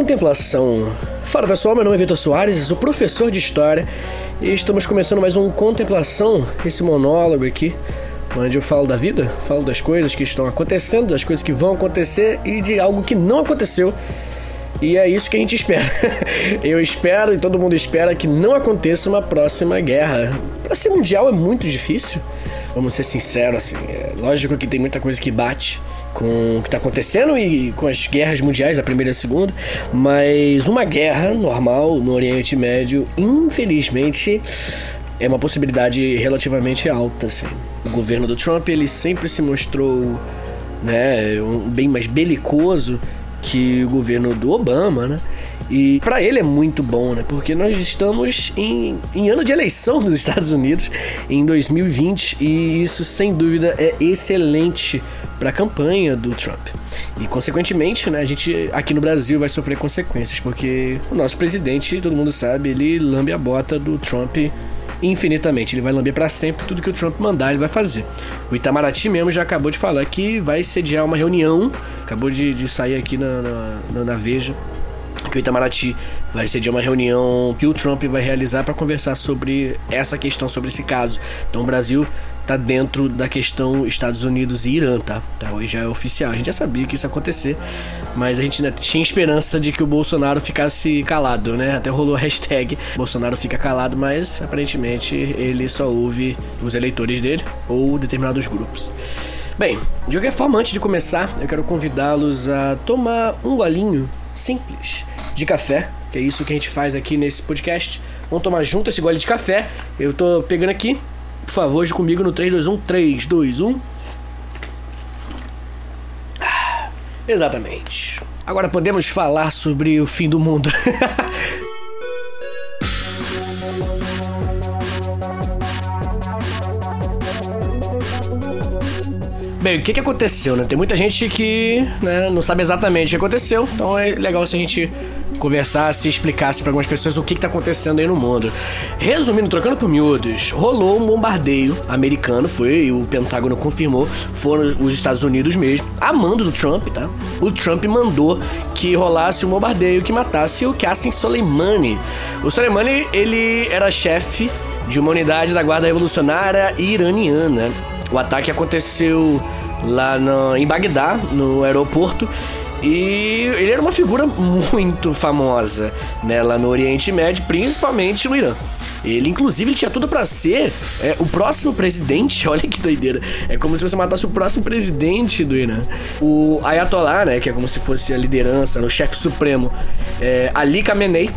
Contemplação. Fala pessoal, meu nome é Vitor Soares, sou professor de História e estamos começando mais um Contemplação, esse monólogo aqui, onde eu falo da vida, falo das coisas que estão acontecendo, das coisas que vão acontecer e de algo que não aconteceu. E é isso que a gente espera. Eu espero e todo mundo espera que não aconteça uma próxima guerra. Para ser mundial é muito difícil, vamos ser sinceros, assim. É lógico que tem muita coisa que bate com o que está acontecendo e com as guerras mundiais, a primeira e a segunda, mas uma guerra normal no Oriente Médio, infelizmente, é uma possibilidade relativamente alta. Assim. O governo do Trump ele sempre se mostrou né, um, bem mais belicoso que o governo do Obama, né? E para ele é muito bom, né? Porque nós estamos em, em ano de eleição nos Estados Unidos em 2020 e isso sem dúvida é excelente para a campanha do Trump. E consequentemente, né, a gente aqui no Brasil vai sofrer consequências, porque o nosso presidente, todo mundo sabe, ele lambe a bota do Trump infinitamente. Ele vai lamber para sempre tudo que o Trump mandar, ele vai fazer. O Itamaraty mesmo já acabou de falar que vai sediar uma reunião, acabou de, de sair aqui na, na, na Veja que o Itamaraty vai sediar uma reunião que o Trump vai realizar para conversar sobre essa questão, sobre esse caso. Então o Brasil tá dentro da questão Estados Unidos e Irã, tá? tá? Hoje já é oficial. A gente já sabia que isso ia acontecer, mas a gente ainda tinha esperança de que o Bolsonaro ficasse calado, né? Até rolou a hashtag Bolsonaro fica calado, mas aparentemente ele só ouve os eleitores dele ou determinados grupos. Bem, de qualquer forma, antes de começar, eu quero convidá-los a tomar um golinho simples de café, que é isso que a gente faz aqui nesse podcast. Vamos tomar junto esse gole de café. Eu tô pegando aqui. Por favor, hoje comigo no 3, 2, 1. 3, 2, 1. Ah, exatamente. Agora podemos falar sobre o fim do mundo. Bem, o que, que aconteceu, né? Tem muita gente que né, não sabe exatamente o que aconteceu, então é legal se a gente conversasse e explicasse para algumas pessoas o que, está acontecendo aí no mundo. Resumindo, trocando por miúdos, rolou um bombardeio americano, foi, o Pentágono confirmou, foram os Estados Unidos mesmo, a mando do Trump, tá? O Trump mandou que rolasse um bombardeio que matasse o Qasem Soleimani. O Soleimani, ele era chefe de uma unidade da Guarda Revolucionária Iraniana. O ataque aconteceu lá no, em Bagdá, no aeroporto. E ele era uma figura muito famosa, né, lá no Oriente Médio, principalmente no Irã. Ele, inclusive, ele tinha tudo para ser é, o próximo presidente. Olha que doideira. É como se você matasse o próximo presidente do Irã. O Ayatollah, né? Que é como se fosse a liderança, o chefe supremo. É, Ali Khamenei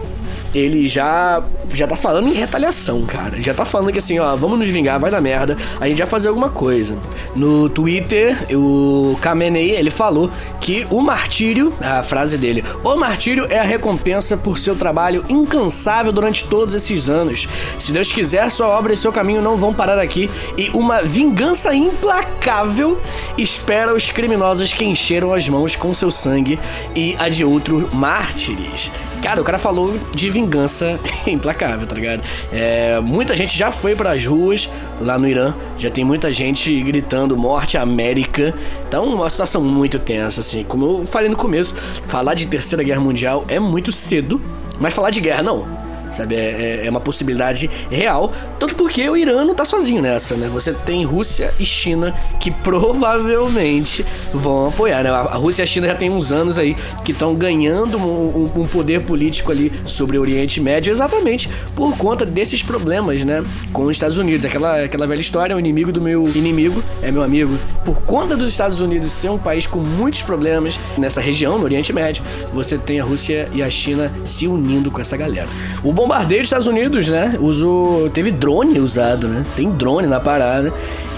ele já já tá falando em retaliação, cara. Já tá falando que assim, ó, vamos nos vingar, vai dar merda, a gente vai fazer alguma coisa. No Twitter, o Kamenei, ele falou que o martírio, a frase dele, o martírio é a recompensa por seu trabalho incansável durante todos esses anos. Se Deus quiser, sua obra e seu caminho não vão parar aqui e uma vingança implacável espera os criminosos que encheram as mãos com seu sangue e a de outros mártires. Cara, o cara falou de vingança implacável, tá ligado? É, muita gente já foi para as ruas lá no Irã, já tem muita gente gritando morte América. Então, uma situação muito tensa, assim. Como eu falei no começo, falar de Terceira Guerra Mundial é muito cedo, mas falar de guerra não sabe? É, é, é, uma possibilidade real. Tanto porque o Irã não tá sozinho nessa, né? Você tem Rússia e China que provavelmente vão apoiar, né? A Rússia e a China já tem uns anos aí que estão ganhando um, um, um, poder político ali sobre o Oriente Médio exatamente por conta desses problemas, né? Com os Estados Unidos. Aquela, aquela velha história, o inimigo do meu inimigo é meu amigo. Por conta dos Estados Unidos ser um país com muitos problemas nessa região, no Oriente Médio, você tem a Rússia e a China se unindo com essa galera. O bombardeio dos Estados Unidos, né? Usou. Teve drone usado, né? Tem drone na parada.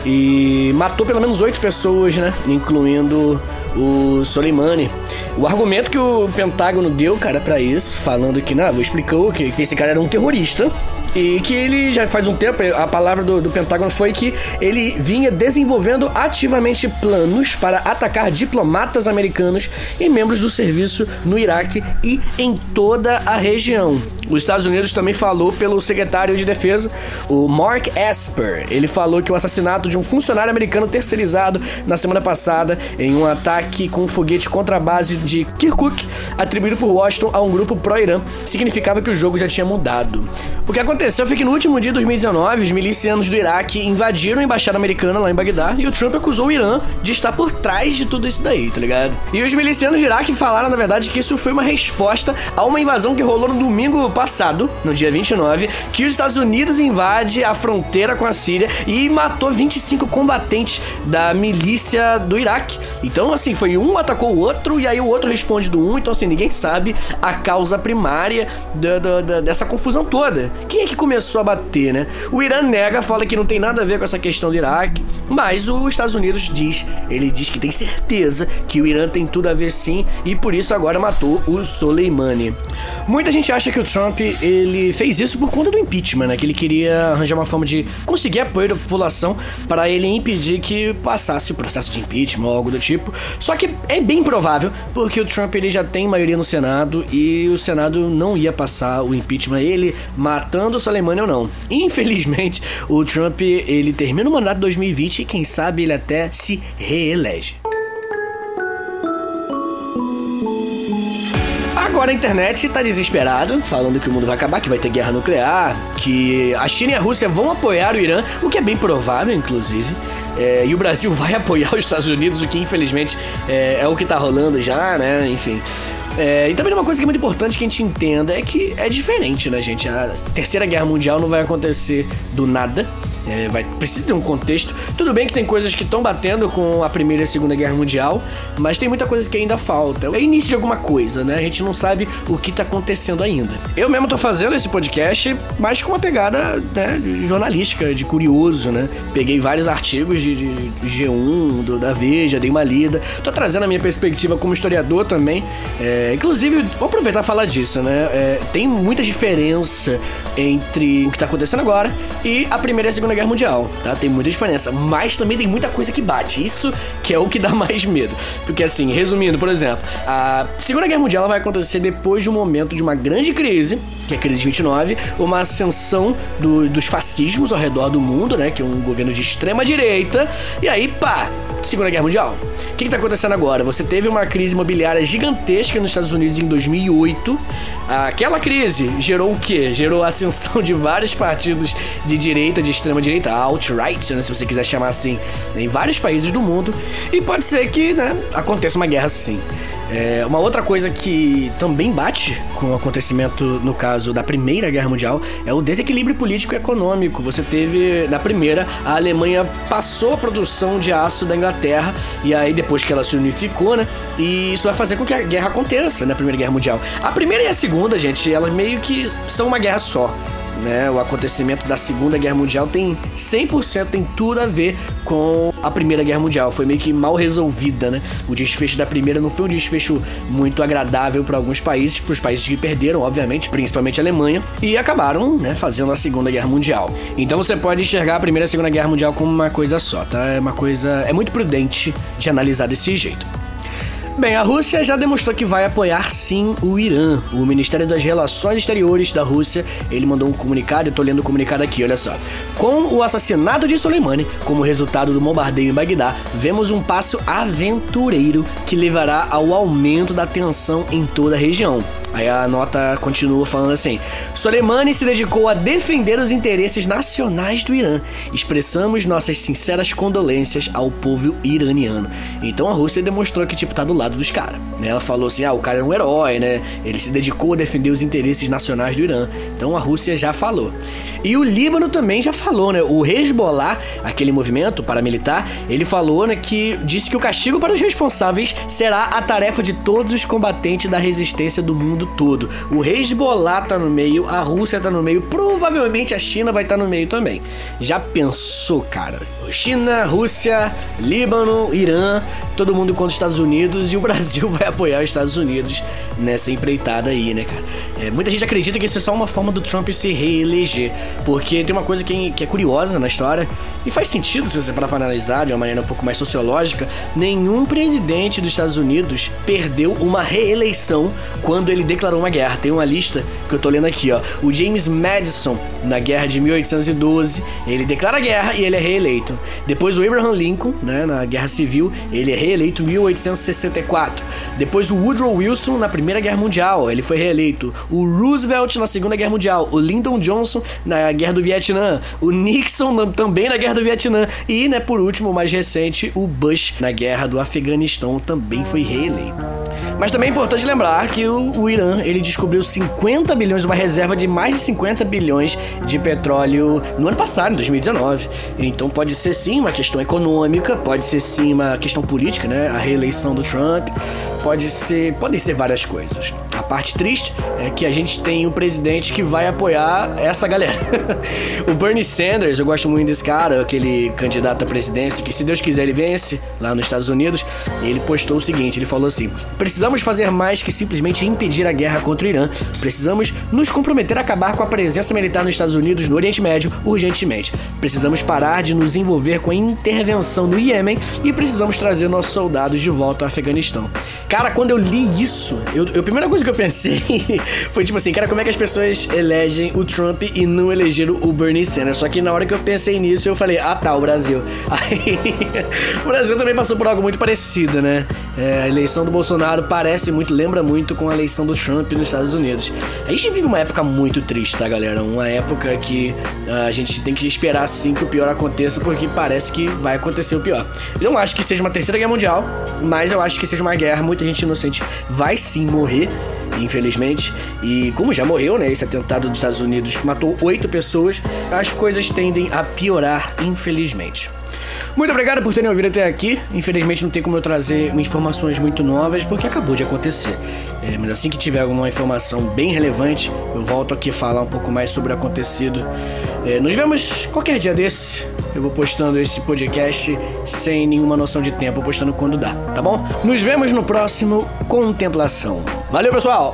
E matou pelo menos oito pessoas, né? Incluindo o Soleimani. O argumento que o Pentágono deu, cara, para isso, falando que, não, explicou que esse cara era um terrorista E que ele já faz um tempo, a palavra do, do Pentágono foi que ele vinha desenvolvendo ativamente planos para atacar diplomatas americanos e membros do serviço no Iraque e em toda a região. Os Estados Unidos também falou pelo secretário de Defesa, o Mark Esper. Ele falou que o assassinato de um funcionário americano terceirizado na semana passada em um ataque com um foguete contra a base de Kirkuk, atribuído por Washington a um grupo pró-Irã, significava que o jogo já tinha mudado. O que aconteceu foi que no último dia de 2019, os milicianos do Iraque invadiram a embaixada americana lá em Bagdá e o Trump acusou o Irã de estar por trás de tudo isso daí, tá ligado? E os milicianos do Iraque falaram, na verdade, que isso foi uma resposta a uma invasão que rolou no domingo passado, no dia 29, que os Estados Unidos invade a fronteira com a Síria e matou 25 combatentes da milícia do Iraque. Então, assim, foi um atacou o outro e aí o outro responde do um. Então, assim, ninguém sabe a causa primária da, da, da, dessa confusão toda. Quem é que começou a bater, né? O Irã nega, fala que não tem nada a ver com essa questão do Iraque, mas os Estados Unidos diz, ele diz que tem certeza que o Irã tem tudo a ver sim e por isso agora matou o Soleimani. Muita gente acha que o Trump ele fez isso por conta do impeachment, né? Que ele queria arranjar uma forma de conseguir apoio da população para ele impedir que passasse o processo de impeachment ou algo do tipo. Só que é bem provável, porque o Trump ele já tem maioria no Senado e o Senado não ia passar o impeachment ele matando o Soleimani ou não. Infelizmente, o Trump ele termina o mandato de 2020 e quem sabe ele até se reelege. Agora a internet tá desesperada, falando que o mundo vai acabar, que vai ter guerra nuclear, que a China e a Rússia vão apoiar o Irã, o que é bem provável, inclusive. É, e o Brasil vai apoiar os Estados Unidos, o que infelizmente é, é o que tá rolando já, né? Enfim. É, e também uma coisa que é muito importante que a gente entenda é que é diferente, né, gente? A Terceira Guerra Mundial não vai acontecer do nada. É, vai, precisa ter um contexto. Tudo bem que tem coisas que estão batendo com a Primeira e a Segunda Guerra Mundial, mas tem muita coisa que ainda falta. É início de alguma coisa, né? A gente não sabe o que tá acontecendo ainda. Eu mesmo tô fazendo esse podcast, mas com uma pegada né, jornalística, de curioso, né? Peguei vários artigos de, de, de G1, do, da Veja, dei uma lida. Tô trazendo a minha perspectiva como historiador também. É, inclusive, vou aproveitar e falar disso, né? É, tem muita diferença entre o que tá acontecendo agora e a Primeira e a Segunda Guerra Mundial, tá? Tem muita diferença, mas também tem muita coisa que bate. Isso que é o que dá mais medo. Porque assim, resumindo, por exemplo, a Segunda Guerra Mundial vai acontecer depois de um momento de uma grande crise, que é a crise de 29, uma ascensão do, dos fascismos ao redor do mundo, né? Que é um governo de extrema direita. E aí, pá, Segunda Guerra Mundial. O que está acontecendo agora? Você teve uma crise imobiliária gigantesca nos Estados Unidos em 2008. Aquela crise gerou o quê? Gerou a ascensão de vários partidos de direita, de extrema direita, alt-right, né, se você quiser chamar assim, em vários países do mundo. E pode ser que né, aconteça uma guerra assim. É, uma outra coisa que também bate com o acontecimento, no caso da Primeira Guerra Mundial, é o desequilíbrio político e econômico. Você teve, na primeira, a Alemanha passou a produção de aço da Inglaterra, e aí depois que ela se unificou, né? E isso vai fazer com que a guerra aconteça na Primeira Guerra Mundial. A primeira e a segunda, gente, elas meio que são uma guerra só né? O acontecimento da Segunda Guerra Mundial tem 100% tem tudo a ver com a Primeira Guerra Mundial. Foi meio que mal resolvida, né? O desfecho da primeira não foi um desfecho muito agradável para alguns países, para os países que perderam, obviamente, principalmente a Alemanha, e acabaram, né, fazendo a Segunda Guerra Mundial. Então você pode enxergar a Primeira e a Segunda Guerra Mundial como uma coisa só, tá? É uma coisa é muito prudente de analisar desse jeito. Bem, a Rússia já demonstrou que vai apoiar sim o Irã. O Ministério das Relações Exteriores da Rússia, ele mandou um comunicado, eu tô lendo o comunicado aqui, olha só. Com o assassinato de Soleimani como resultado do bombardeio em Bagdá, vemos um passo aventureiro que levará ao aumento da tensão em toda a região. Aí a nota continua falando assim: Soleimani se dedicou a defender os interesses nacionais do Irã. Expressamos nossas sinceras condolências ao povo iraniano. Então a Rússia demonstrou que, tipo, tá do lado dos caras. Né? Ela falou assim: ah, o cara é um herói, né? Ele se dedicou a defender os interesses nacionais do Irã. Então a Rússia já falou. E o Líbano também já falou, né? O Hezbollah, aquele movimento paramilitar, ele falou, né, que disse que o castigo para os responsáveis será a tarefa de todos os combatentes da resistência do mundo mundo todo. O Hezbollah tá no meio, a Rússia tá no meio, provavelmente a China vai estar tá no meio também. Já pensou, cara? China, Rússia, Líbano, Irã, todo mundo contra os Estados Unidos e o Brasil vai apoiar os Estados Unidos nessa empreitada aí, né, cara? É, muita gente acredita que isso é só uma forma do Trump se reeleger, porque tem uma coisa que, que é curiosa na história e faz sentido se você parar para analisar de uma maneira um pouco mais sociológica. Nenhum presidente dos Estados Unidos perdeu uma reeleição quando ele declarou uma guerra. Tem uma lista que eu tô lendo aqui, ó. O James Madison, na guerra de 1812, ele declara guerra e ele é reeleito. Depois o Abraham Lincoln, né, na guerra civil, ele é reeleito em 1864. Depois o Woodrow Wilson na Primeira Guerra Mundial, ele foi reeleito. O Roosevelt na Segunda Guerra Mundial, o Lyndon Johnson na Guerra do Vietnã, o Nixon também na Guerra do Vietnã e, né, por último, mais recente, o Bush na Guerra do Afeganistão também foi reeleito. Mas também é importante lembrar que o, o, Irã ele descobriu 50 bilhões, uma reserva de mais de 50 bilhões de petróleo no ano passado, em 2019. Então pode ser sim uma questão econômica, pode ser sim uma questão política, né? A reeleição do Trump, pode ser, podem ser várias coisas. A parte triste é que a gente tem um presidente que vai apoiar essa galera. o Bernie Sanders, eu gosto muito desse cara, aquele candidato à presidência que se Deus quiser ele vence lá nos Estados Unidos. Ele postou o seguinte, ele falou assim: "Precisamos fazer mais que simplesmente impedir a guerra contra o Irã. Precisamos nos comprometer a acabar com a presença militar nos Estados Unidos no Oriente Médio urgentemente. Precisamos parar de nos envolver com a intervenção no Iêmen e precisamos trazer nossos soldados de volta ao Afeganistão." Cara, quando eu li isso, eu, eu, a primeira coisa que eu pensei foi tipo assim, cara, como é que as pessoas elegem o Trump e não elegeram o Bernie Sanders? Só que na hora que eu pensei nisso, eu falei, ah tá, o Brasil. Aí, o Brasil também passou por algo muito parecido, né? É, a eleição do Bolsonaro parece muito, lembra muito com a eleição do Trump nos Estados Unidos. A gente vive uma época muito triste, tá, galera? Uma época que uh, a gente tem que esperar sim que o pior aconteça, porque parece que vai acontecer o pior. Eu não acho que seja uma terceira guerra mundial, mas eu acho que seja uma guerra muito gente inocente vai sim morrer, infelizmente. E como já morreu, né? Esse atentado dos Estados Unidos matou oito pessoas, as coisas tendem a piorar, infelizmente. Muito obrigado por terem ouvido até aqui. Infelizmente não tem como eu trazer informações muito novas porque acabou de acontecer. É, mas assim que tiver alguma informação bem relevante, eu volto aqui falar um pouco mais sobre o acontecido. É, nos vemos qualquer dia desse. Eu vou postando esse podcast sem nenhuma noção de tempo, postando quando dá, tá bom? Nos vemos no próximo Contemplação. Valeu, pessoal!